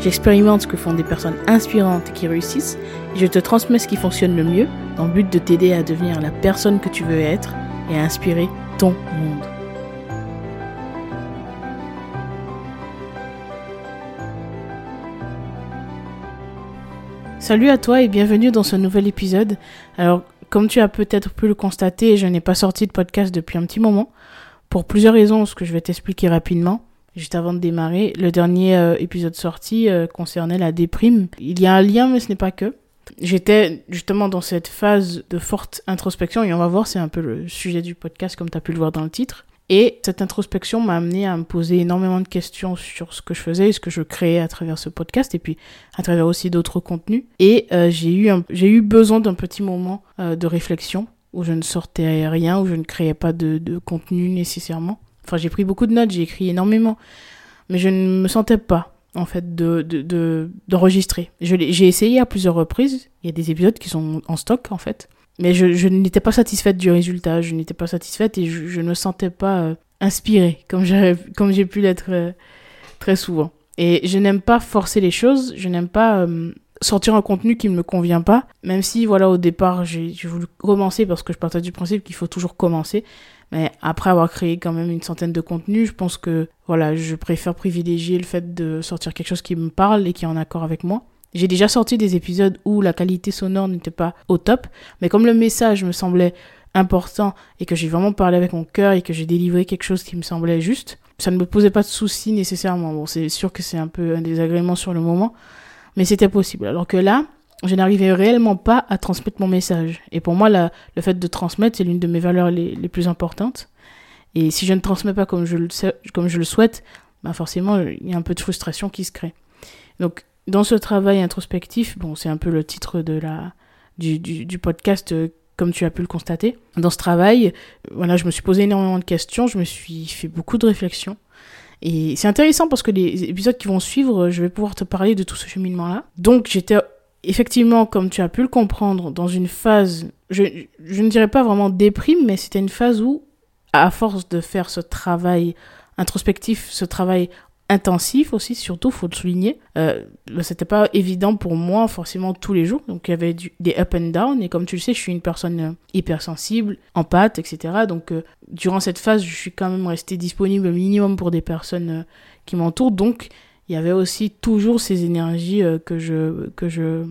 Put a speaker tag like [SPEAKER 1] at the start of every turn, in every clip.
[SPEAKER 1] j'expérimente ce que font des personnes inspirantes qui réussissent et je te transmets ce qui fonctionne le mieux dans le but de t'aider à devenir la personne que tu veux être et à inspirer ton monde. Salut à toi et bienvenue dans ce nouvel épisode. Alors, comme tu as peut-être pu le constater, je n'ai pas sorti de podcast depuis un petit moment. Pour plusieurs raisons, ce que je vais t'expliquer rapidement. Juste avant de démarrer, le dernier euh, épisode sorti euh, concernait la déprime. Il y a un lien, mais ce n'est pas que. J'étais justement dans cette phase de forte introspection et on va voir, c'est un peu le sujet du podcast comme tu as pu le voir dans le titre. Et cette introspection m'a amené à me poser énormément de questions sur ce que je faisais, ce que je créais à travers ce podcast et puis à travers aussi d'autres contenus. Et euh, j'ai eu eu besoin d'un petit moment de réflexion où je ne sortais rien, où je ne créais pas de, de contenu nécessairement. Enfin, j'ai pris beaucoup de notes, j'ai écrit énormément, mais je ne me sentais pas en fait de d'enregistrer. De, j'ai essayé à plusieurs reprises. Il y a des épisodes qui sont en stock en fait mais je, je n'étais pas satisfaite du résultat, je n'étais pas satisfaite et je, ne me sentais pas euh, inspirée comme j'ai comme j'ai pu l'être euh, très souvent. Et je n'aime pas forcer les choses, je n'aime pas euh, sortir un contenu qui ne me convient pas, même si voilà au départ j'ai voulu commencer parce que je partais du principe qu'il faut toujours commencer. Mais après avoir créé quand même une centaine de contenus, je pense que voilà, je préfère privilégier le fait de sortir quelque chose qui me parle et qui est en accord avec moi. J'ai déjà sorti des épisodes où la qualité sonore n'était pas au top, mais comme le message me semblait important et que j'ai vraiment parlé avec mon cœur et que j'ai délivré quelque chose qui me semblait juste, ça ne me posait pas de soucis nécessairement. Bon, c'est sûr que c'est un peu un désagrément sur le moment, mais c'était possible. Alors que là, je n'arrivais réellement pas à transmettre mon message. Et pour moi, la, le fait de transmettre, c'est l'une de mes valeurs les, les, plus importantes. Et si je ne transmets pas comme je le, comme je le souhaite, bah forcément, il y a un peu de frustration qui se crée. Donc, dans ce travail introspectif, bon, c'est un peu le titre de la, du, du, du podcast, euh, comme tu as pu le constater. Dans ce travail, voilà, je me suis posé énormément de questions, je me suis fait beaucoup de réflexions. Et c'est intéressant parce que les épisodes qui vont suivre, je vais pouvoir te parler de tout ce cheminement-là. Donc j'étais effectivement, comme tu as pu le comprendre, dans une phase, je, ne dirais pas vraiment déprime, mais c'était une phase où, à force de faire ce travail introspectif, ce travail intensif aussi, surtout, faut le souligner. Euh, c'était pas évident pour moi forcément tous les jours, donc il y avait des up and down, et comme tu le sais, je suis une personne euh, hypersensible, empathe, etc. Donc euh, durant cette phase, je suis quand même restée disponible au minimum pour des personnes euh, qui m'entourent, donc il y avait aussi toujours ces énergies que je que je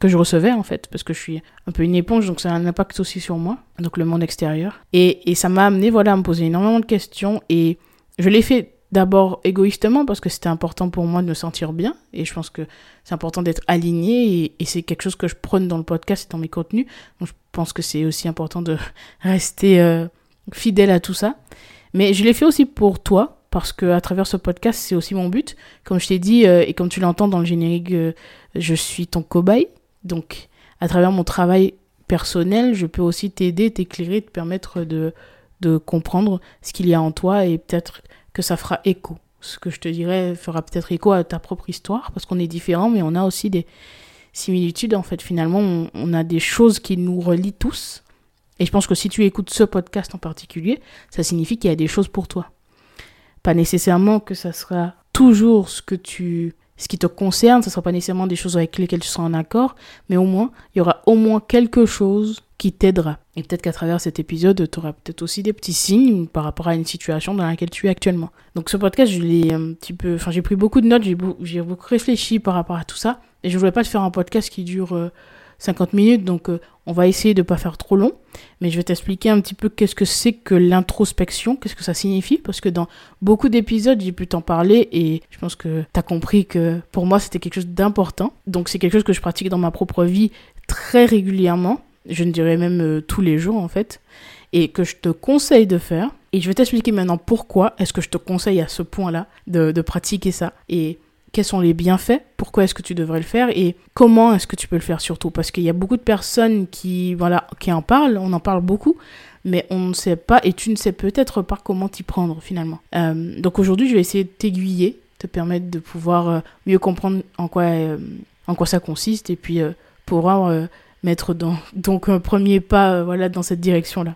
[SPEAKER 1] que je recevais en fait parce que je suis un peu une éponge donc ça a un impact aussi sur moi donc le monde extérieur et, et ça m'a amené voilà à me poser énormément de questions et je l'ai fait D'abord égoïstement parce que c'était important pour moi de me sentir bien et je pense que c'est important d'être aligné et, c'est quelque chose que je prône dans le podcast et dans mes contenus. Donc je pense que c'est aussi important de rester euh, fidèle à tout ça. Mais je l'ai fait aussi pour toi parce que à travers ce podcast c'est aussi mon but. Comme je t'ai dit euh, et comme tu l'entends dans le générique, euh, je suis ton cobaye. Donc à travers mon travail personnel, je peux aussi t'aider, t'éclairer, te permettre de de comprendre ce qu'il y a en toi et peut-être que ça fera écho. Ce que je te dirais fera peut-être écho à ta propre histoire, parce qu'on est différents, mais on a aussi des similitudes. En fait, finalement, on, a des choses qui nous relient tous. Et je pense que si tu écoutes ce podcast en particulier, ça signifie qu'il y a des choses pour toi. Pas nécessairement que ça sera toujours ce que tu ce qui te concerne, ce ne sera pas nécessairement des choses avec lesquelles tu seras en accord, mais au moins, il y aura au moins quelque chose qui t'aidera. Et peut-être qu'à travers cet épisode, tu auras peut-être aussi des petits signes par rapport à une situation dans laquelle tu es actuellement. Donc ce podcast, je l'ai un petit peu, enfin j'ai pris beaucoup de notes, j'ai beaucoup réfléchi par rapport à tout ça, et je voulais pas te faire un podcast qui dure euh, 50 minutes, donc euh, on va essayer de pas faire trop long, mais je vais t'expliquer un petit peu qu'est-ce que c'est que l'introspection, qu'est-ce que ça signifie, parce que dans beaucoup d'épisodes, j'ai pu t'en parler et je pense que tu as compris que pour moi, c'était quelque chose d'important. Donc c'est quelque chose que je pratique dans ma propre vie très régulièrement, je ne dirais même euh, tous les jours en fait, et que je te conseille de faire. Et je vais t'expliquer maintenant pourquoi est-ce que je te conseille à ce point-là de, de pratiquer ça. Et quels sont les bienfaits, pourquoi est-ce que tu devrais le faire et comment est-ce que tu peux le faire surtout. Parce qu'il y a beaucoup de personnes qui, voilà, qui en parlent, on en parle beaucoup, mais on ne sait pas et tu ne sais peut-être pas comment t'y prendre finalement. Euh, donc aujourd'hui, je vais essayer de t'aiguiller, te permettre de pouvoir euh, mieux comprendre en quoi, euh, en quoi ça consiste et puis pouvoir mettre donc un premier pas voilà, dans cette direction-là.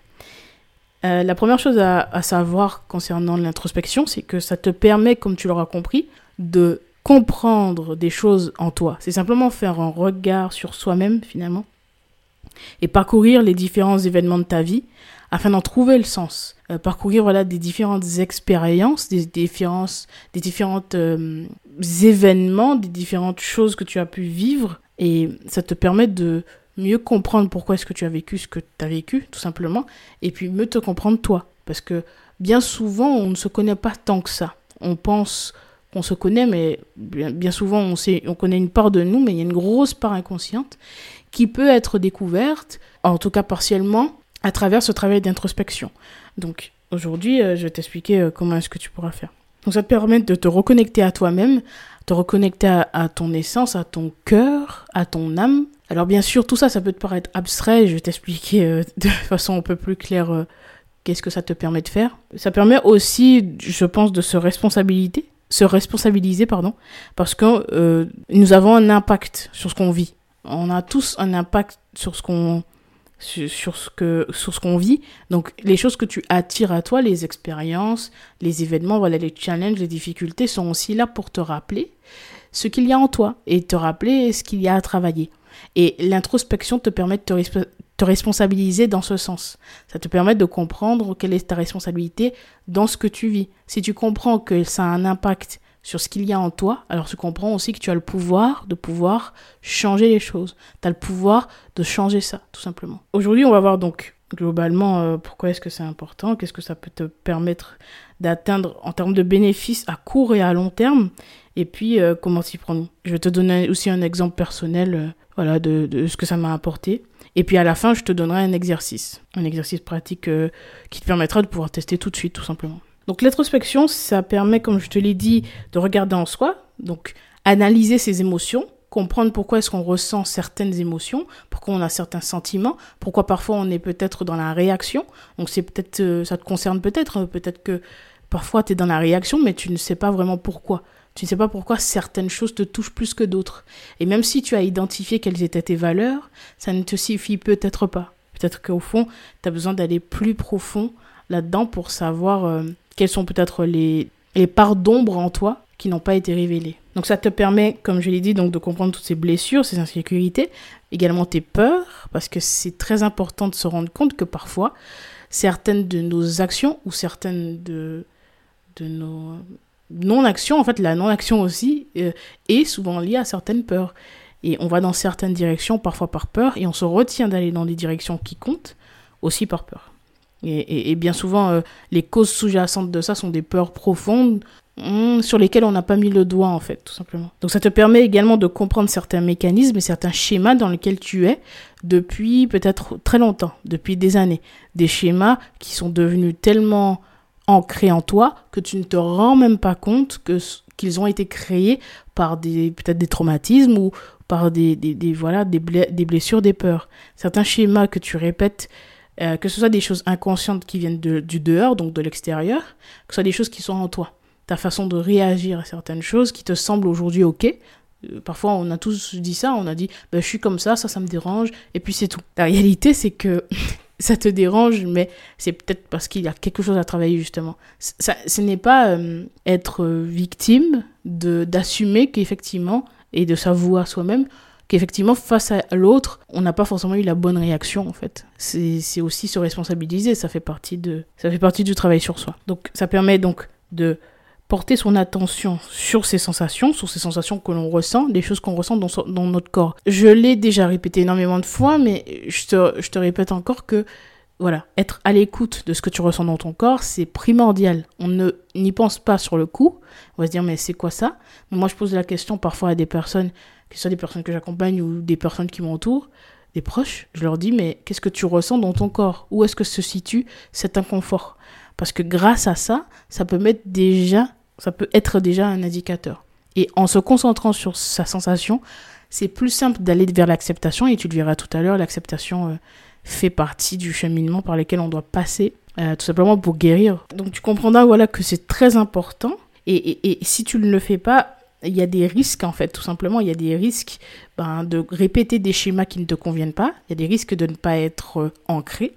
[SPEAKER 1] la première chose à savoir concernant l'introspection, c'est que ça te permet, comme tu l'auras compris, de comprendre des choses en toi. C'est simplement faire un regard sur soi-même finalement et parcourir les différents événements de ta vie afin d'en trouver le sens. Euh, parcourir voilà des différentes expériences, des différences, des différentes euh, événements, des différentes choses que tu as pu vivre et ça te permet de mieux comprendre pourquoi est-ce que tu as vécu ce que tu as vécu tout simplement et puis mieux te comprendre toi parce que bien souvent on ne se connaît pas tant que ça. On pense qu'on se connaît mais bien, bien souvent on sait on connaît une part de nous mais il y a une grosse part inconsciente qui peut être découverte en tout cas partiellement à travers ce travail d'introspection. Donc aujourd'hui, euh, je vais t'expliquer euh, comment est-ce que tu pourras faire. Donc ça te permet de te reconnecter à toi-même, te reconnecter à, ton essence, à ton cœur, à ton âme. Alors bien sûr, tout ça, ça peut te paraître abstrait. Je vais t'expliquer euh, de façon un peu plus claire qu'est-ce que ça te permet de faire. Ça permet aussi, je pense, de se responsabiliser, se responsabiliser, pardon, parce que nous avons un impact sur ce qu'on vit. On a tous un impact sur ce qu'on sur, ce que sur ce qu'on vit. Donc les choses que tu attires à toi, les expériences, les événements, voilà, les challenges, les difficultés sont aussi là pour te rappeler ce qu'il y a en toi et te rappeler ce qu'il y a à travailler. Et l'introspection te permet de te, te responsabiliser dans ce sens. Ça te permet de comprendre quelle est ta responsabilité dans ce que tu vis. Si tu comprends que ça a un impact sur ce qu'il y a en toi, alors tu comprends aussi que tu as le pouvoir de pouvoir changer les choses. Tu as le pouvoir de changer ça, tout simplement. Aujourd'hui, on va voir donc globalement euh, pourquoi est-ce que c'est important, qu'est-ce que ça peut te permettre d'atteindre en termes de bénéfices à court et à long terme, et puis euh, comment s'y prendre. Je vais te donner aussi un exemple personnel euh, voilà, de, de, ce que ça m'a apporté. Et puis à la fin, je te donnerai un exercice, un exercice pratique qui te permettra de pouvoir tester tout de suite, tout simplement. Donc l'introspection, ça permet, comme je te l'ai dit, de regarder en soi, donc analyser ses émotions, comprendre pourquoi est-ce qu'on ressent certaines émotions, pourquoi on a certains sentiments, pourquoi parfois on est peut-être dans la réaction. Donc c'est peut-être euh, ça te concerne peut-être, hein, peut-être que parfois tu es dans la réaction mais tu ne sais pas vraiment pourquoi. Tu ne sais pas pourquoi certaines choses te touchent plus que d'autres. Et même si tu as identifié quelles étaient tes valeurs, ça ne te suffit peut-être pas. Peut-être qu'au fond, tu as besoin d'aller plus profond là-dedans pour savoir euh, quelles sont peut-être les, les parts d'ombre en toi qui n'ont pas été révélées. Donc ça te permet, comme je l'ai dit, donc de comprendre toutes ces blessures, ces insécurités, également tes peurs, parce que c'est très important de se rendre compte que parfois, certaines de nos actions ou certaines de, de nos non-actions, en fait la non-action aussi, euh, est souvent liée à certaines peurs. Et on va dans certaines directions, parfois par peur, et on se retient d'aller dans des directions qui comptent, aussi par peur. Et, bien souvent, euh, les causes sous-jacentes de ça sont des peurs profondes hmm, sur lesquelles on n'a pas mis le doigt, en fait, tout simplement. Donc ça te permet également de comprendre certains mécanismes et certains schémas dans lesquels tu es depuis peut-être très longtemps, depuis des années. Des schémas qui sont devenus tellement ancrés en toi que tu ne te rends même pas compte que qu'ils ont été créés par des peut-être des traumatismes ou par des, des, voilà des, des blessures, des peurs. Certains schémas que tu répètes euh, que ce soit des choses inconscientes qui viennent de, du dehors, donc de l'extérieur, que ce soit des choses qui sont en toi. Ta façon de réagir à certaines choses qui te semblent aujourd'hui ok. Euh, parfois, on a tous dit ça, on a dit, ben, je suis comme ça, ça, ça me dérange, et puis c'est tout. La réalité, c'est que ça te dérange, mais c'est peut-être parce qu'il y a quelque chose à travailler, justement. Ça, ce n'est pas euh, être victime de d'assumer qu'effectivement, et de s'avouer à soi-même, qu'effectivement, face à l'autre, on n'a pas forcément eu la bonne réaction, en fait. C'est aussi se responsabiliser, ça fait, partie de, ça fait partie du travail sur soi. Donc, ça permet donc de porter son attention sur ces sensations, sur ces sensations que l'on ressent, des choses qu'on ressent dans, notre corps. Je l'ai déjà répété énormément de fois, mais je te, je te répète encore que voilà, être à l'écoute de ce que tu ressens dans ton corps, c'est primordial. On ne n'y pense pas sur le coup. On va se dire mais c'est quoi ça? Moi je pose la question parfois à des personnes que ce soit des personnes que j'accompagne ou des personnes qui m'entourent, des proches, je leur dis, mais qu'est-ce que tu ressens dans ton corps? Où est-ce que se situe cet inconfort? Parce que grâce à ça, ça peut mettre déjà, ça peut être déjà un indicateur. Et en se concentrant sur sa sensation, c'est plus simple d'aller vers l'acceptation. Et tu le verras tout à l'heure, l'acceptation euh, fait partie du cheminement par lequel on doit passer, euh, tout simplement pour guérir. Donc tu comprendras voilà, que c'est très important. Et, si tu ne le fais pas, il y a des risques en fait, tout simplement. Il y a des risques ben, de répéter des schémas qui ne te conviennent pas. Il y a des risques de ne pas être euh, ancré.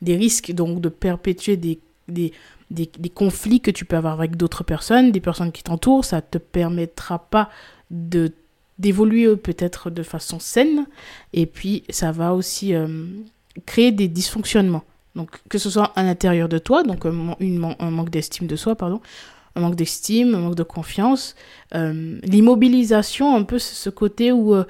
[SPEAKER 1] Des risques donc de perpétuer des, des, des, des conflits que tu peux avoir avec d'autres personnes, des personnes qui t'entourent. Ça ne te permettra pas de d'évoluer peut-être de façon saine. Et puis, ça va aussi euh, créer des dysfonctionnements. Donc, que ce soit à l'intérieur de toi, donc une, un manque d'estime de soi, pardon, un manque d'estime, un manque de confiance, euh, l'immobilisation, un peu ce côté où euh,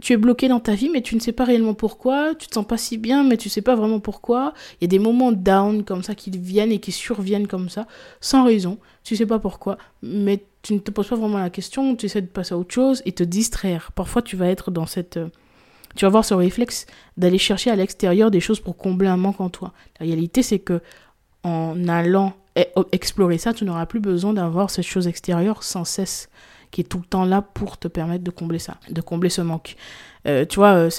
[SPEAKER 1] tu es bloqué dans ta vie, mais tu ne sais pas réellement pourquoi, tu te sens pas si bien, mais tu sais pas vraiment pourquoi. Il y a des moments down comme ça qui viennent et qui surviennent comme ça, sans raison, tu sais pas pourquoi, mais tu ne te poses pas vraiment la question, tu essaies de passer à autre chose et te distraire. Parfois, tu vas être dans cette... Euh, tu vas avoir ce réflexe d'aller chercher à l'extérieur des choses pour combler un manque en toi. La réalité, c'est que en allant explorer ça, tu n'auras plus besoin d'avoir cette chose extérieure sans cesse qui est tout le temps là pour te permettre de combler ça, de combler ce manque. Euh, tu vois, euh,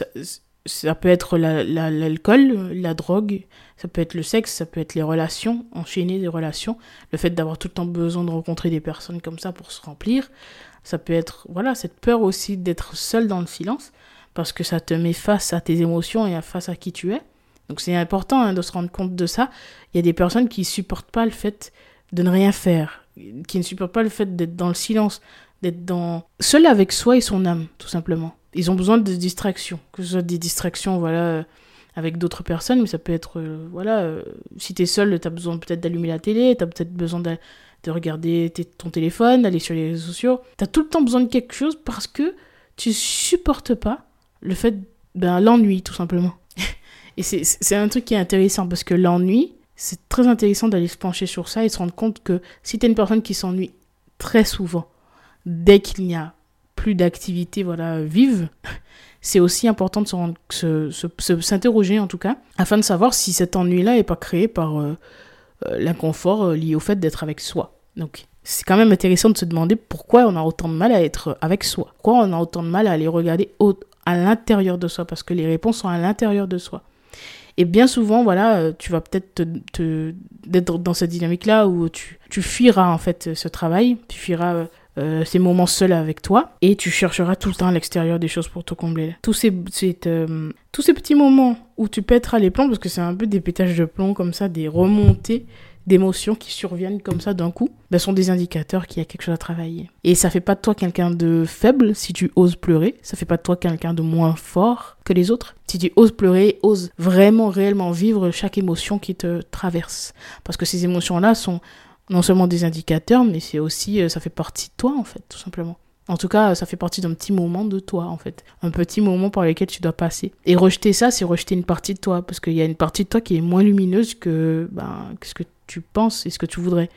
[SPEAKER 1] ça, peut être l'alcool, la, drogue, ça peut être le sexe, ça peut être les relations, enchaîner des relations, le fait d'avoir tout le temps besoin de rencontrer des personnes comme ça pour se remplir. Ça peut être, voilà, cette peur aussi d'être seul dans le silence, parce que ça te met face à tes émotions et face à qui tu es. Donc c'est important hein, de se rendre compte de ça. Il y a des personnes qui supportent pas le fait de ne rien faire, qui ne supportent pas le fait d'être dans le silence, d'être dans seul avec soi et son âme, tout simplement. Ils ont besoin de distractions, que ce soit des distractions, voilà, euh, avec d'autres personnes, mais ça peut être, euh, voilà, euh, si tu es seul, tu as besoin peut-être d'allumer la télé, tu as peut-être besoin de, de regarder ton téléphone, d'aller sur les réseaux sociaux. Tu as tout le temps besoin de quelque chose parce que tu supportes pas le fait, ben, l'ennui, tout simplement. Et c'est un truc qui est intéressant parce que l'ennui, c'est très intéressant d'aller se pencher sur ça et se rendre compte que si tu es une personne qui s'ennuie très souvent, dès qu'il n'y a plus d'activité voilà, vive, c'est aussi important de s'interroger se, se, en tout cas, afin de savoir si cet ennui-là n'est pas créé par euh, euh, l'inconfort euh, lié au fait d'être avec soi. Donc c'est quand même intéressant de se demander pourquoi on a autant de mal à être avec soi, pourquoi on a autant de mal à aller regarder à l'intérieur de soi, parce que les réponses sont à l'intérieur de soi. Et bien souvent, voilà, euh, tu vas peut-être te, être dans cette dynamique-là où tu, tu fuiras en fait ce travail, tu fuiras euh, ces moments seuls avec toi et tu chercheras tout le temps à l'extérieur des choses pour te combler. Tous ces, euh, tous ces petits moments où tu pèteras les plombs, parce que c'est un peu des pétages de plomb comme ça, des remontées d'émotions qui surviennent comme ça d'un coup, ben, sont des indicateurs qu'il y a quelque chose à travailler. Et ça fait pas de toi quelqu'un de faible si tu oses pleurer, ça fait pas de toi quelqu'un de moins fort que les autres. Si tu oses pleurer, oses vraiment réellement vivre chaque émotion qui te traverse. Parce que ces émotions-là sont non seulement des indicateurs, mais c'est aussi, euh, ça fait partie de toi en fait, tout simplement. En tout cas, ça fait partie d'un petit moment de toi, en fait. Un petit moment par lequel tu dois passer. Et rejeter ça, c'est rejeter une partie de toi. Parce qu'il y a une partie de toi qui est moins lumineuse que, ben, que ce que tu penses et ce que tu voudrais.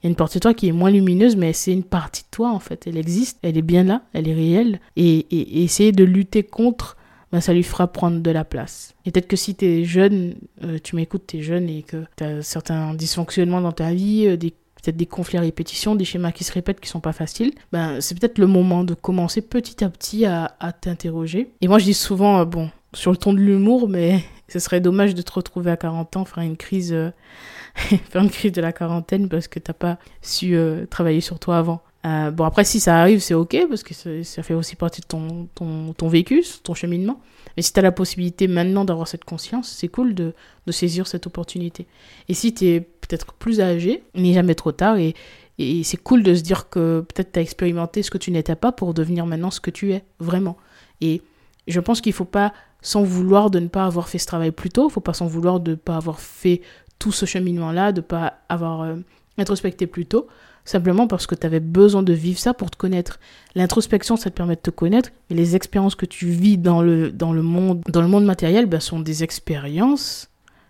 [SPEAKER 1] Il y a une partie de toi qui est moins lumineuse, mais c'est une partie de toi, en fait. Elle existe, elle est bien là, elle est réelle. Et, essayer de lutter contre, ben, ça lui fera prendre de la place. Et peut-être que si tu es jeune, euh, tu m'écoutes, tu es jeune et que tu as certains dysfonctionnements dans ta vie, euh, peut-être des conflits à répétition, des schémas qui se répètent qui sont pas faciles, ben, c'est peut-être le moment de commencer petit à petit à, t'interroger. Et moi, je dis souvent, euh, bon, sur le ton de l'humour, mais ce serait dommage de te retrouver à 40 ans, faire une crise, faire une crise de la quarantaine parce que t'as pas su euh, travailler sur toi avant. bon, après, si ça arrive, c'est ok, parce que ça, fait aussi partie de ton, ton, ton vécu, ton cheminement. Mais si tu as la possibilité maintenant d'avoir cette conscience, c'est cool de, de, saisir cette opportunité. Et si tu es peut-être plus âgé, il n'est jamais trop tard et, et c'est cool de se dire que peut-être tu as expérimenté ce que tu n'étais pas pour devenir maintenant ce que tu es, vraiment. Et je pense qu'il ne faut pas s'en vouloir de ne pas avoir fait ce travail plus tôt, il ne faut pas s'en vouloir de ne pas avoir fait tout ce cheminement-là, de pas avoir euh, introspecté plus tôt simplement parce que tu avais besoin de vivre ça pour te connaître. L'introspection, ça te permet de te connaître, mais les expériences que tu vis dans le, dans le, monde, dans le monde matériel ben, sont des expériences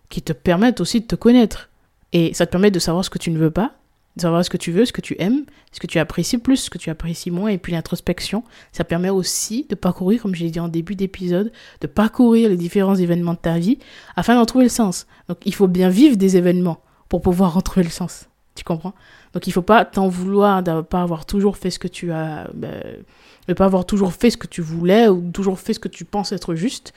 [SPEAKER 1] qui te permettent aussi de te connaître. Et ça te permet de savoir ce que tu ne veux pas, de savoir ce que tu veux, ce que tu aimes, ce que tu apprécies plus, ce que tu apprécies moins. Et puis l'introspection, ça permet aussi de parcourir, comme je l'ai dit en début d'épisode, de parcourir les différents événements de ta vie afin d'en trouver le sens. Donc il faut bien vivre des événements pour pouvoir en trouver le sens Tu comprends? Donc il faut pas t'en vouloir de pas avoir toujours fait ce que tu as, ben, de pas avoir toujours fait ce que tu voulais ou toujours fait ce que tu penses être juste,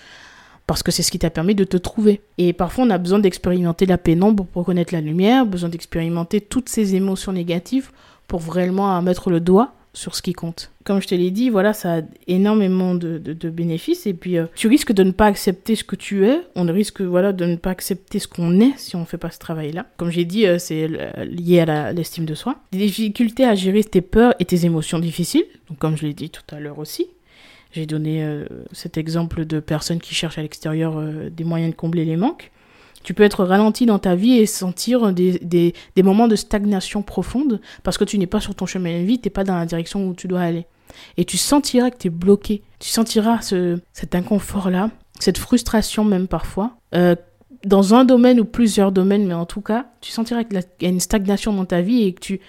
[SPEAKER 1] parce que c'est ce qui t'a permis de te trouver. Et parfois on a besoin d'expérimenter la pénombre pour connaître la lumière, besoin d'expérimenter toutes ces émotions négatives pour vraiment mettre le doigt sur ce qui compte. Comme je te l'ai dit, voilà, ça a énormément de, bénéfices. Et puis, euh, tu risques de ne pas accepter ce que tu es. On risque, voilà, de ne pas accepter ce qu'on est si on ne fait pas ce travail-là. Comme j'ai dit, euh, c'est lié à l'estime de soi. Des difficultés à gérer tes peurs et tes émotions difficiles. Donc, comme je l'ai dit tout à l'heure aussi. J'ai donné euh, cet exemple de personnes qui cherchent à l'extérieur des moyens de combler les manques. Tu peux être ralenti dans ta vie et sentir des, des, des moments de stagnation profonde parce que tu n'es pas sur ton chemin de vie, tu n'es pas dans la direction où tu dois aller. Et tu sentiras que tu es bloqué. Tu sentiras ce, cet inconfort-là, cette frustration même parfois. Euh, dans un domaine ou plusieurs domaines, mais en tout cas, tu sentiras qu'il y a une stagnation dans ta vie et que tu,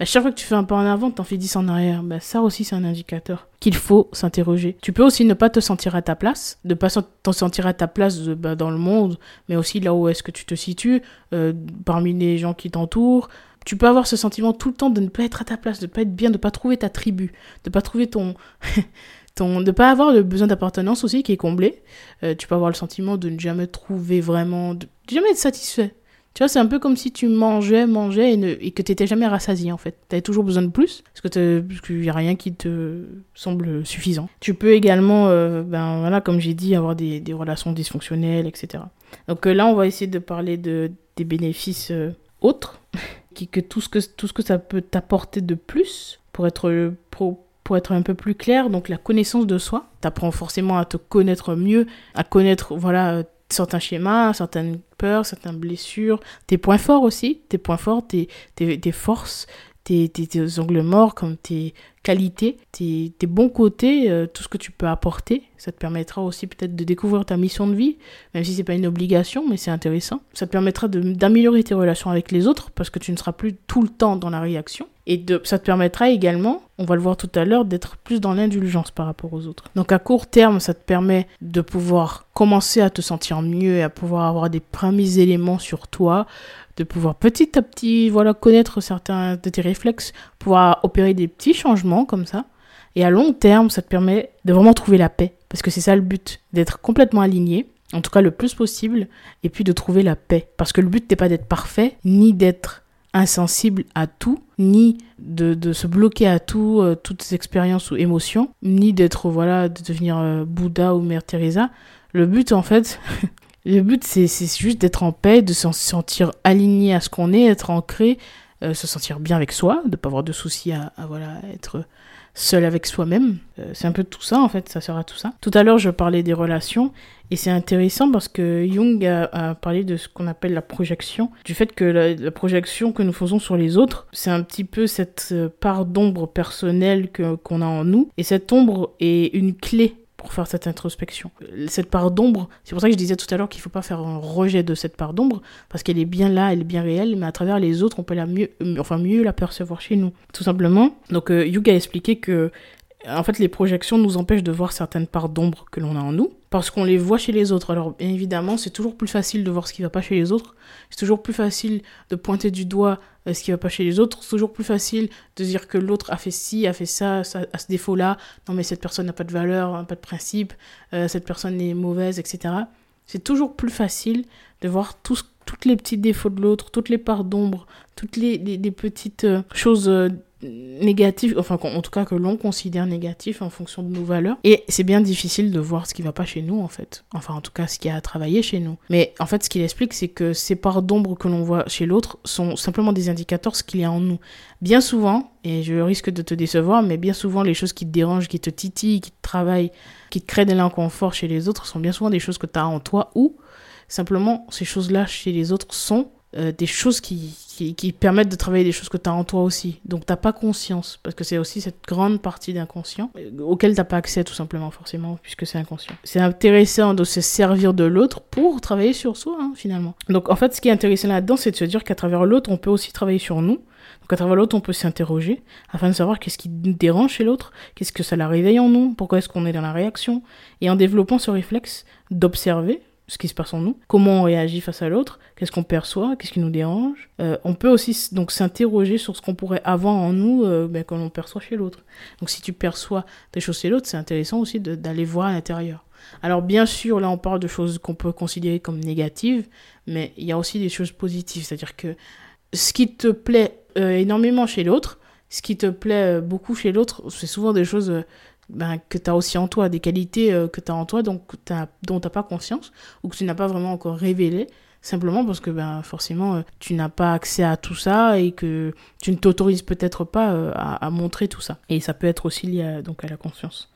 [SPEAKER 1] à chaque fois que tu fais un pas en avant, tu en fais 10 en arrière. Bah, ça aussi, c'est un indicateur qu'il faut s'interroger. Tu peux aussi ne pas te sentir à ta place, ne pas te sentir à ta place bah, dans le monde, mais aussi là où est-ce que tu te situes, euh, parmi les gens qui t'entourent. Tu peux avoir ce sentiment tout le temps de ne pas être à ta place, de ne pas être bien, de ne pas trouver ta tribu, de ne pas trouver ton... ton... de pas avoir le besoin d'appartenance aussi qui est comblé. Euh, tu peux avoir le sentiment de ne jamais trouver vraiment... de jamais être satisfait. Tu vois, c'est un peu comme si tu mangeais, mangeais et, que tu n'étais jamais rassasié en fait. Tu avais toujours besoin de plus parce qu'il n'y a rien qui te semble suffisant. Tu peux également, euh, ben voilà, comme j'ai dit, avoir des, relations dysfonctionnelles, etc. Donc euh, là, on va essayer de parler de, des bénéfices euh, autres, qui, que tout, ce que tout ce que ça peut t'apporter de plus pour être, pour, pour être un peu plus clair. Donc la connaissance de soi, tu forcément à te connaître mieux, à connaître, voilà certains schémas, certaines peurs, certaines blessures, tes points forts aussi, tes points forts, tes, tes, forces, tes, tes, tes, angles morts comme tes qualités, tes, tes bons côtés, euh, tout ce que tu peux apporter. Ça te permettra aussi peut-être de découvrir ta mission de vie, même si c'est pas une obligation, mais c'est intéressant. Ça te permettra d'améliorer tes relations avec les autres parce que tu ne seras plus tout le temps dans la réaction. Et ça te permettra également, on va le voir tout à l'heure, d'être plus dans l'indulgence par rapport aux autres. Donc à court terme, ça te permet de pouvoir commencer à te sentir mieux et à pouvoir avoir des premiers éléments sur toi, de pouvoir petit à petit, voilà, connaître certains de tes réflexes, pouvoir opérer des petits changements comme ça. Et à long terme, ça te permet de vraiment trouver la paix. Parce que c'est ça le but, d'être complètement aligné, en tout cas le plus possible, et puis de trouver la paix. Parce que le but n'est pas d'être parfait, ni d'être insensible à tout, ni de, de se bloquer à tout, euh, toutes expériences ou émotions, ni d'être, voilà, de devenir euh, Bouddha ou Mère Teresa. Le but, en fait, le but, c'est juste d'être en paix, de se sentir aligné à ce qu'on est, être ancré, euh, se sentir bien avec soi, de pas avoir de soucis à, à voilà, être seul avec soi-même. Euh, c'est un peu tout ça en fait, ça sera tout ça. Tout à l'heure je parlais des relations et c'est intéressant parce que Jung a, parlé de ce qu'on appelle la projection, du fait que la, projection que nous faisons sur les autres, c'est un petit peu cette euh, part d'ombre personnelle qu'on a en nous et cette ombre est une clé pour faire cette introspection. Cette part d'ombre, c'est pour ça que je disais tout à l'heure qu'il ne faut pas faire un rejet de cette part d'ombre, parce qu'elle est bien là, elle est bien réelle, mais à travers les autres, on peut la mieux, enfin mieux la percevoir chez nous, tout simplement. Donc euh, Yuga a expliqué que en fait, les projections nous empêchent de voir certaines parts d'ombre que l'on a en nous, parce qu'on les voit chez les autres. Alors, bien évidemment, c'est toujours plus facile de voir ce qui va pas chez les autres. C'est toujours plus facile de pointer du doigt euh, ce qui va pas chez les autres. C'est toujours plus facile de dire que l'autre a fait ci, a fait ça, ça a ce défaut-là. Non, mais cette personne n'a pas de valeur, n'a pas de principe, euh, cette personne est mauvaise, etc. C'est toujours plus facile de voir tous, toutes les petits défauts de l'autre, toutes les parts d'ombre, toutes les, les, petites euh, choses négatif, enfin en tout cas que l'on considère négatif en fonction de nos valeurs. Et c'est bien difficile de voir ce qui va pas chez nous en fait. Enfin en tout cas ce qui a à travailler chez nous. Mais en fait ce qu'il explique c'est que ces parts d'ombre que l'on voit chez l'autre sont simplement des indicateurs ce qu'il y a en nous. Bien souvent, et je risque de te décevoir, mais bien souvent les choses qui te dérangent, qui te titillent, qui te travaillent, qui te créent de l'inconfort chez les autres sont bien souvent des choses que tu as en toi ou simplement ces choses-là chez les autres sont euh, des choses qui, qui, permettent de travailler des choses que tu as en toi aussi. Donc t'as pas conscience, parce que c'est aussi cette grande partie d'inconscient euh, auquel t'as pas accès tout simplement forcément, puisque c'est inconscient. C'est intéressant de se servir de l'autre pour travailler sur soi, hein, finalement. Donc en fait, ce qui est intéressant là-dedans, c'est de se dire qu'à travers l'autre, on peut aussi travailler sur nous. Donc à travers l'autre, on peut s'interroger afin de savoir qu'est-ce qui nous dérange chez l'autre, qu'est-ce que ça la réveille en nous, pourquoi est-ce qu'on est dans la réaction. Et en développant ce réflexe d'observer, ce qui se passe en nous, comment on réagit face à l'autre, qu'est-ce qu'on perçoit, qu'est-ce qui nous dérange. Euh, on peut aussi donc s'interroger sur ce qu'on pourrait avoir en nous euh, ben, quand on perçoit chez l'autre. Donc si tu perçois des choses chez l'autre, c'est intéressant aussi d'aller voir à l'intérieur. Alors bien sûr, là on parle de choses qu'on peut considérer comme négatives, mais il y a aussi des choses positives, c'est-à-dire que ce qui te plaît euh, énormément chez l'autre, ce qui te plaît beaucoup chez l'autre, c'est souvent des choses ben, que tu as aussi en toi, des qualités euh, que tu as en toi donc dont tu n'as pas conscience ou que tu n'as pas vraiment encore révélé, simplement parce que ben, forcément euh, tu n'as pas accès à tout ça et que tu ne t'autorises peut-être pas euh, à, montrer tout ça. Et ça peut être aussi lié à, donc à la confiance.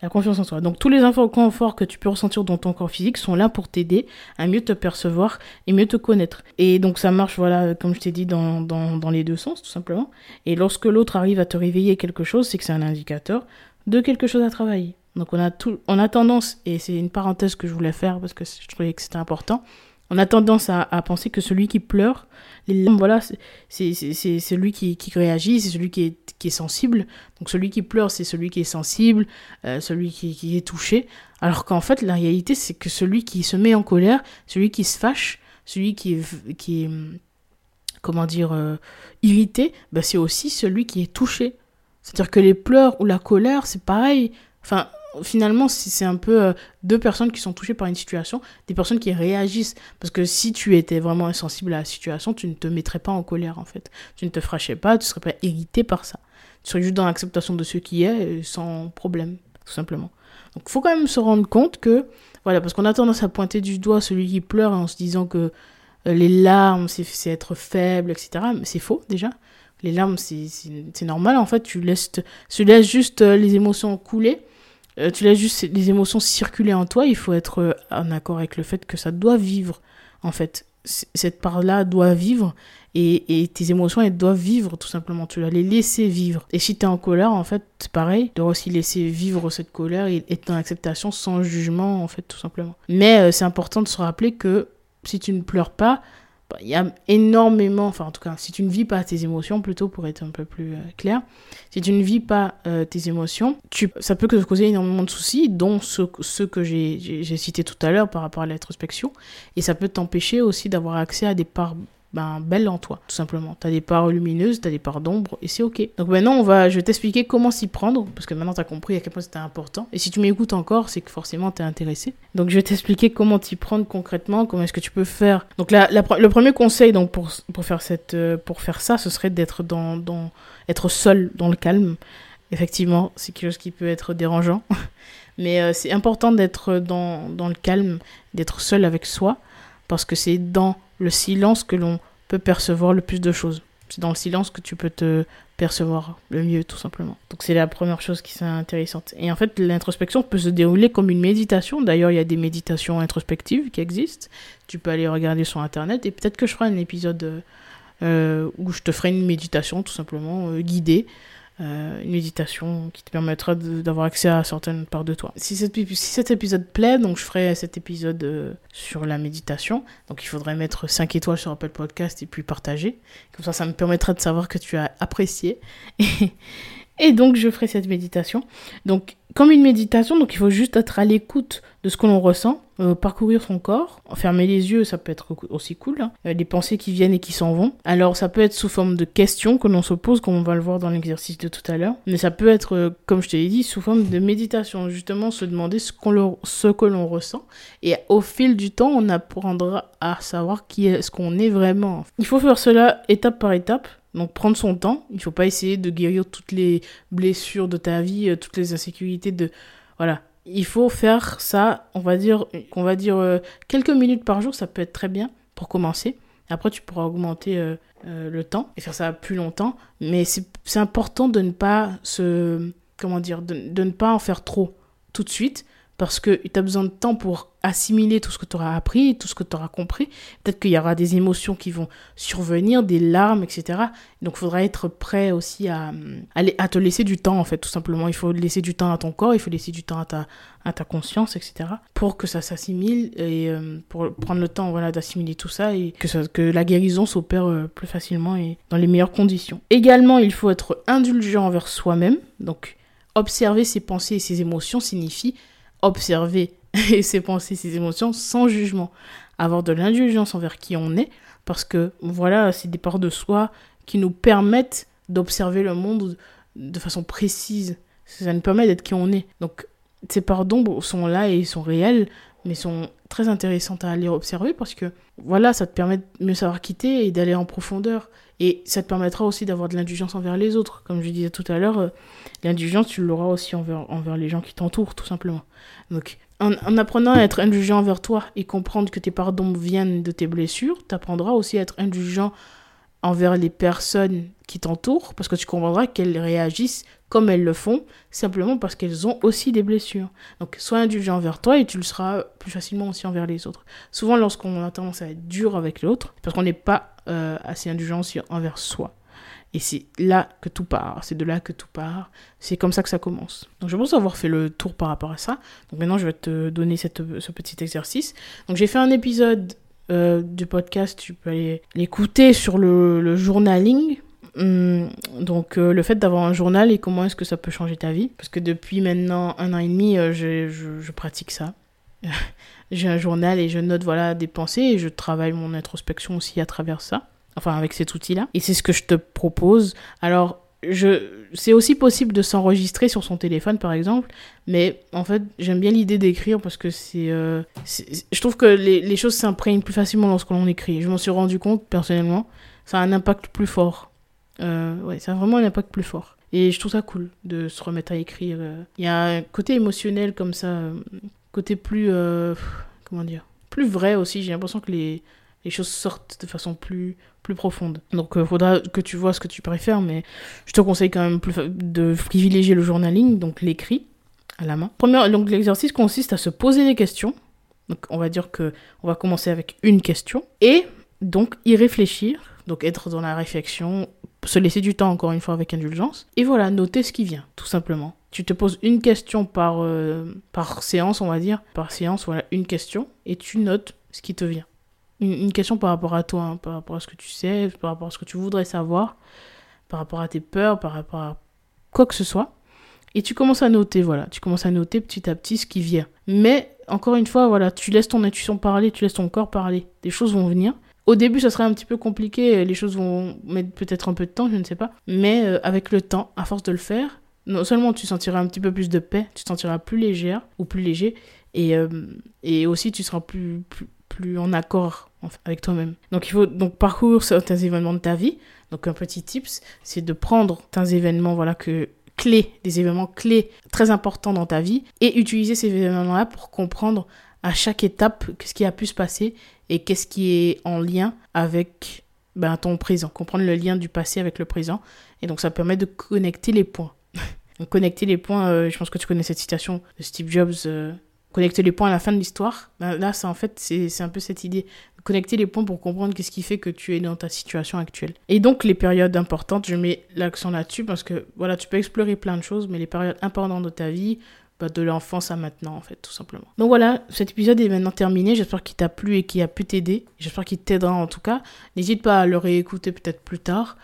[SPEAKER 1] La confiance en soi. Donc tous les inconforts que tu peux ressentir dans ton corps physique sont là pour t'aider à mieux te percevoir et mieux te connaître. Et donc ça marche, voilà, comme je t'ai dit, dans, dans les deux sens, tout simplement. Et lorsque l'autre arrive à te réveiller quelque chose, c'est que c'est un indicateur de quelque chose à travailler. Donc on a, tout, on a tendance, et c'est une parenthèse que je voulais faire parce que je trouvais que c'était important, on a tendance à, penser que celui qui pleure, les larmes, voilà, c'est celui qui, qui réagit, c'est celui qui est, qui est sensible. Donc celui qui pleure, c'est celui qui est sensible, euh, celui qui, est touché. Alors qu'en fait, la réalité, c'est que celui qui se met en colère, celui qui se fâche, celui qui est, qui comment dire, euh, irrité, bah, c'est aussi celui qui est touché. C'est-à-dire que les pleurs ou la colère, c'est pareil. Enfin, finalement, c'est un peu euh, deux personnes qui sont touchées par une situation, des personnes qui réagissent. Parce que si tu étais vraiment insensible à la situation, tu ne te mettrais pas en colère, en fait. Tu ne te fâchais pas, tu ne serais pas irrité par ça. Tu serais juste dans l'acceptation de ce qui est, euh, sans problème, tout simplement. Donc, il faut quand même se rendre compte que, voilà, parce qu'on a tendance à pointer du doigt celui qui pleure en se disant que euh, les larmes, c'est être faible, etc. Mais c'est faux, déjà les larmes, c'est normal en fait. Tu laisses, tu laisses juste euh, les émotions couler. Euh, tu laisses juste les émotions circuler en toi. Il faut être euh, en accord avec le fait que ça doit vivre en fait. Cette part-là doit vivre et, et, tes émotions elles doivent vivre tout simplement. Tu dois les laisser vivre. Et si tu es en colère, en fait, c'est pareil. Tu dois aussi laisser vivre cette colère et être en acceptation sans jugement en fait tout simplement. Mais c'est important de se rappeler que si tu ne pleures pas, il y a énormément, enfin en tout cas, si tu ne vis pas tes émotions, plutôt pour être un peu plus euh, clair, si tu ne vis pas euh, tes émotions, tu, ça peut te causer énormément de soucis, dont ceux, ceux que j'ai cités tout à l'heure par rapport à l'introspection, et ça peut t'empêcher aussi d'avoir accès à des parts ben, belle en toi, tout simplement. Tu as des parts lumineuses, tu as des parts d'ombre, et c'est ok. Donc maintenant, on va, je vais t'expliquer comment s'y prendre, parce que maintenant tu as compris à quel point c'était important. Et si tu m'écoutes encore, c'est que forcément tu es intéressé. Donc je vais t'expliquer comment t'y prendre concrètement, comment est-ce que tu peux faire. Donc la, le premier conseil donc, pour, pour, faire cette, euh, pour faire ça, ce serait d'être dans, dans, être seul dans le calme. Effectivement, c'est quelque chose qui peut être dérangeant. Mais euh, c'est important d'être dans, dans le calme, d'être seul avec soi, parce que c'est dans le silence que l'on peut percevoir le plus de choses. C'est dans le silence que tu peux te percevoir le mieux, tout simplement. Donc c'est la première chose qui est intéressante. Et en fait, l'introspection peut se dérouler comme une méditation. D'ailleurs, il y a des méditations introspectives qui existent. Tu peux aller regarder sur Internet et peut-être que je ferai un épisode euh, où je te ferai une méditation, tout simplement, euh, guidée euh, une méditation qui te permettra d'avoir accès à certaines parts de toi. Si, cet, épisode plaît, donc je ferai cet épisode euh, sur la méditation. Donc il faudrait mettre 5 étoiles sur Apple Podcast et puis partager. Comme ça, ça me permettra de savoir que tu as apprécié. Et, donc je ferai cette méditation. Donc comme une méditation, donc il faut juste être à l'écoute de ce que l'on ressent, euh, parcourir son corps, fermer les yeux, ça peut être aussi cool, hein. euh, les pensées qui viennent et qui s'en vont. Alors ça peut être sous forme de questions que l'on se pose, comme on va le voir dans l'exercice de tout à l'heure, mais ça peut être, euh, comme je te l'ai dit, sous forme de méditation, justement se demander ce, qu'on ce que l'on ressent, et au fil du temps, on apprendra à savoir qui est ce qu'on est vraiment. Il faut faire cela étape par étape, donc prendre son temps, il faut pas essayer de guérir toutes les blessures de ta vie, toutes les insécurités de voilà, il faut faire ça, on va dire, on va dire euh, quelques minutes par jour, ça peut être très bien pour commencer. Après, tu pourras augmenter euh, euh, le temps et faire ça plus longtemps. Mais c'est important de ne pas se, comment dire, de ne pas en faire trop tout de suite parce que tu as besoin de temps pour assimiler tout ce que tu auras appris, tout ce que tu auras compris. Peut-être qu'il y aura des émotions qui vont survenir, des larmes, etc. Donc il faudra être prêt aussi à, à, te laisser du temps, en fait, tout simplement. Il faut laisser du temps à ton corps, il faut laisser du temps à ta, à ta conscience, etc. Pour que ça s'assimile et euh, pour prendre le temps voilà, d'assimiler tout ça et que, ça, que la guérison s'opère euh, plus facilement et dans les meilleures conditions. Également, il faut être indulgent envers soi-même. Donc observer ses pensées et ses émotions signifie observer et ses pensées, ses émotions sans jugement. Avoir de l'indulgence envers qui on est, parce que voilà, c'est des parts de soi qui nous permettent d'observer le monde de façon précise. Ça nous permet d'être qui on est. Donc, ces parts d'ombre sont là et sont réelles, mais sont très intéressantes à aller observer parce que, voilà, ça te permet de mieux savoir quitter et d'aller en profondeur. Et ça te permettra aussi d'avoir de l'indulgence envers les autres. Comme je disais tout à l'heure, euh, l'indulgence, tu l'auras aussi envers, envers les gens qui t'entourent, tout simplement. Donc, en, en, apprenant à être indulgent envers toi et comprendre que tes d'ombre viennent de tes blessures, tu apprendras aussi à être indulgent envers les personnes qui t'entourent, parce que tu comprendras qu'elles réagissent comme elles le font, simplement parce qu'elles ont aussi des blessures. Donc, sois indulgent envers toi et tu le seras plus facilement aussi envers les autres. Souvent, lorsqu'on a tendance à être dur avec l'autre, parce qu'on n'est pas euh, assez indulgent aussi envers soi. Et c'est là que tout part, c'est de là que tout part, c'est comme ça que ça commence. Donc je pense avoir fait le tour par rapport à ça. Donc maintenant je vais te donner cette, ce petit exercice. Donc j'ai fait un épisode euh, du podcast, tu peux aller l'écouter sur le, le journaling. Hum, donc euh, le fait d'avoir un journal et comment est-ce que ça peut changer ta vie? Parce que depuis maintenant un an et demi, euh, je, pratique ça. J'ai un journal et je note voilà des pensées et je travaille mon introspection aussi à travers ça. Enfin avec cet outil-là. Et c'est ce que je te propose. Alors je, c'est aussi possible de s'enregistrer sur son téléphone par exemple, mais en fait j'aime bien l'idée d'écrire parce que c'est, euh, je trouve que les, les choses s'imprègnent plus facilement lorsqu'on écrit. Je m'en suis rendu compte personnellement, ça a un impact plus fort. Euh, ouais, ça a vraiment un impact plus fort. Et je trouve ça cool de se remettre à écrire. Il y a un côté émotionnel comme ça, euh, côté plus, euh, comment dire, plus vrai aussi. J'ai l'impression que les, les choses sortent de façon plus, plus profonde. Donc il faudra que tu vois ce que tu préfères, mais je te conseille quand même de privilégier le journaling, donc l'écrit à la main. Donc l'exercice consiste à se poser des questions. Donc on va dire que on va commencer avec une question et donc y réfléchir, donc être dans la réflexion, se laisser du temps encore une fois avec indulgence et voilà, noter ce qui vient tout simplement. Tu te poses une question par euh, par séance, on va dire, par séance, voilà, une question et tu notes ce qui te vient une, question par rapport à toi, hein, par rapport à ce que tu sais, par rapport à ce que tu voudrais savoir, par rapport à tes peurs, par rapport à quoi que ce soit. Et tu commences à noter, voilà, tu commences à noter petit à petit ce qui vient. Mais encore une fois, voilà, tu laisses ton intuition parler, tu laisses ton corps parler. Des choses vont venir. Au début, ça serait un petit peu compliqué, les choses vont mettre peut-être un peu de temps, je ne sais pas. Mais euh, avec le temps, à force de le faire, non seulement tu sentiras un petit peu plus de paix, tu te sentiras plus légère ou plus léger, et, euh, et aussi tu seras plus, plus, plus en accord avec toi-même. Donc il faut donc parcourir certains événements de ta vie. Donc un petit tips, c'est de prendre certains événements voilà que clés, des événements clés très importants dans ta vie et utiliser ces événements-là pour comprendre à chaque étape ce qui a pu se passer et qu'est-ce qui est en lien avec ben, ton présent, comprendre le lien du passé avec le présent. Et donc ça permet de connecter les points. connecter les points, euh, je pense que tu connais cette citation de Steve Jobs, euh, connecter les points à la fin de l'histoire. Ben là, c'est en fait, c'est un peu cette idée. Connecter les points pour comprendre qu'est-ce qui fait que tu es dans ta situation actuelle. Et donc, les périodes importantes, je mets l'accent là-dessus parce que, voilà, tu peux explorer plein de choses, mais les périodes importantes de ta vie, bah, de l'enfance à maintenant, en fait, tout simplement. Donc voilà, cet épisode est maintenant terminé. J'espère qu'il t'a plu et qu'il a pu t'aider. J'espère qu'il t'aidera en tout cas. N'hésite pas à le réécouter peut-être plus tard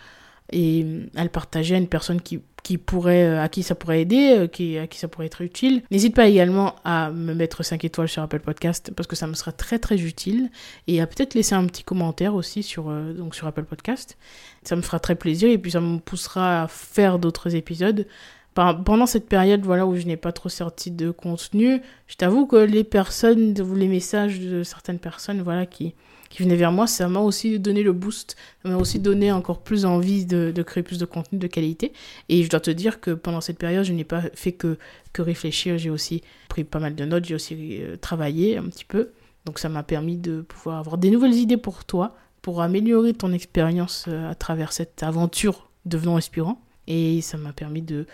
[SPEAKER 1] et à le partager à une personne qui qui pourrait, euh, à qui ça pourrait aider, euh, qui, à qui ça pourrait être utile. N'hésite pas également à me mettre 5 étoiles sur Apple Podcast parce que ça me sera très très utile et à peut-être laisser un petit commentaire aussi sur, euh, donc sur Apple Podcast. Ça me fera très plaisir et puis ça me poussera à faire d'autres épisodes. Pendant cette période voilà, où je n'ai pas trop sorti de contenu, je t'avoue que les personnes, les messages de certaines personnes voilà, qui, qui venaient vers moi, ça m'a aussi donné le boost, ça m'a aussi donné encore plus envie de, de, créer plus de contenu de qualité. Et je dois te dire que pendant cette période, je n'ai pas fait que, que réfléchir, j'ai aussi pris pas mal de notes, j'ai aussi euh, travaillé un petit peu. Donc ça m'a permis de pouvoir avoir des nouvelles idées pour toi, pour améliorer ton expérience euh, à travers cette aventure devenant inspirant. Et ça m'a permis de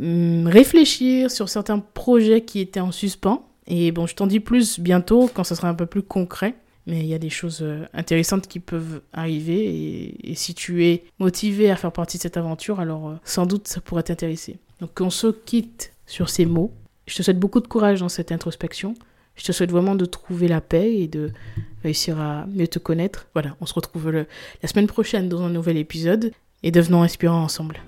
[SPEAKER 1] réfléchir sur certains projets qui étaient en suspens. Et bon, je t'en dis plus bientôt quand ça sera un peu plus concret mais il y a des choses euh, intéressantes qui peuvent arriver et, si tu es motivé à faire partie de cette aventure, alors euh, sans doute ça pourrait t'intéresser. Donc on se quitte sur ces mots. Je te souhaite beaucoup de courage dans cette introspection. Je te souhaite vraiment de trouver la paix et de réussir à mieux te connaître. Voilà, on se retrouve la semaine prochaine dans un nouvel épisode et devenons inspirants ensemble.